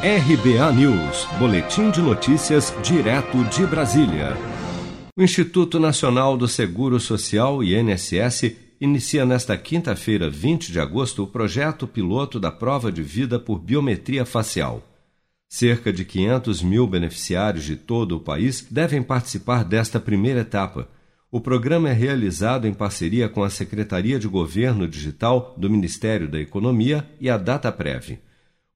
RBA News, Boletim de Notícias, direto de Brasília. O Instituto Nacional do Seguro Social, INSS, inicia nesta quinta-feira, 20 de agosto, o projeto piloto da prova de vida por biometria facial. Cerca de 500 mil beneficiários de todo o país devem participar desta primeira etapa. O programa é realizado em parceria com a Secretaria de Governo Digital do Ministério da Economia e a DataPrev.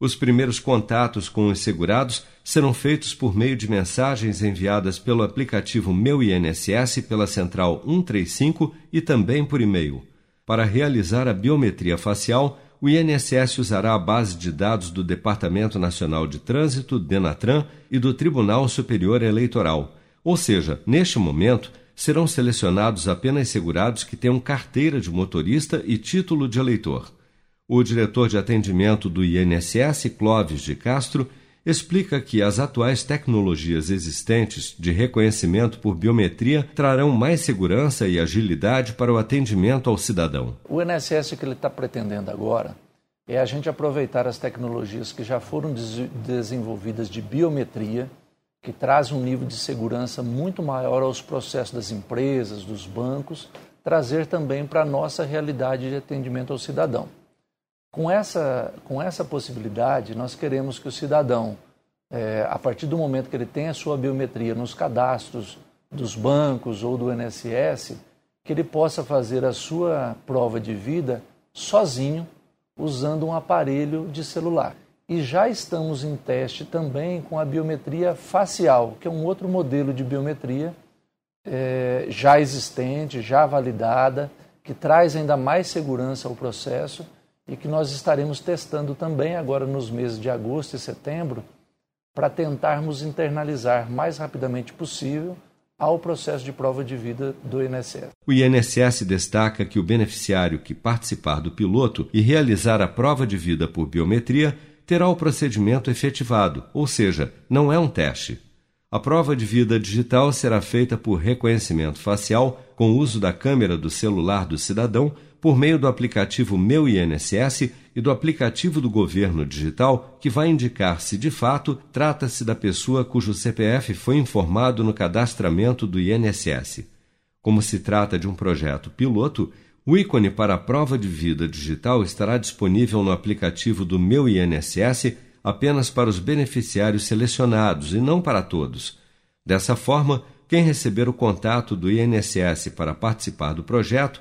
Os primeiros contatos com os segurados serão feitos por meio de mensagens enviadas pelo aplicativo Meu INSS pela Central 135 e também por e-mail. Para realizar a biometria facial, o INSS usará a base de dados do Departamento Nacional de Trânsito, Denatran, e do Tribunal Superior Eleitoral. Ou seja, neste momento, serão selecionados apenas segurados que tenham carteira de motorista e título de eleitor. O diretor de atendimento do INSS, Clóvis de Castro, explica que as atuais tecnologias existentes de reconhecimento por biometria trarão mais segurança e agilidade para o atendimento ao cidadão. O INSS que ele está pretendendo agora é a gente aproveitar as tecnologias que já foram desenvolvidas de biometria, que trazem um nível de segurança muito maior aos processos das empresas, dos bancos, trazer também para a nossa realidade de atendimento ao cidadão. Com essa, com essa possibilidade, nós queremos que o cidadão, é, a partir do momento que ele tem a sua biometria nos cadastros dos bancos ou do INSS, que ele possa fazer a sua prova de vida sozinho, usando um aparelho de celular. E já estamos em teste também com a biometria facial, que é um outro modelo de biometria é, já existente, já validada, que traz ainda mais segurança ao processo e que nós estaremos testando também agora nos meses de agosto e setembro para tentarmos internalizar mais rapidamente possível ao processo de prova de vida do INSS. O INSS destaca que o beneficiário que participar do piloto e realizar a prova de vida por biometria terá o procedimento efetivado, ou seja, não é um teste. A prova de vida digital será feita por reconhecimento facial com uso da câmera do celular do cidadão por meio do aplicativo Meu INSS e do aplicativo do governo digital, que vai indicar se de fato trata-se da pessoa cujo CPF foi informado no cadastramento do INSS. Como se trata de um projeto piloto, o ícone para a prova de vida digital estará disponível no aplicativo do Meu INSS apenas para os beneficiários selecionados e não para todos. Dessa forma, quem receber o contato do INSS para participar do projeto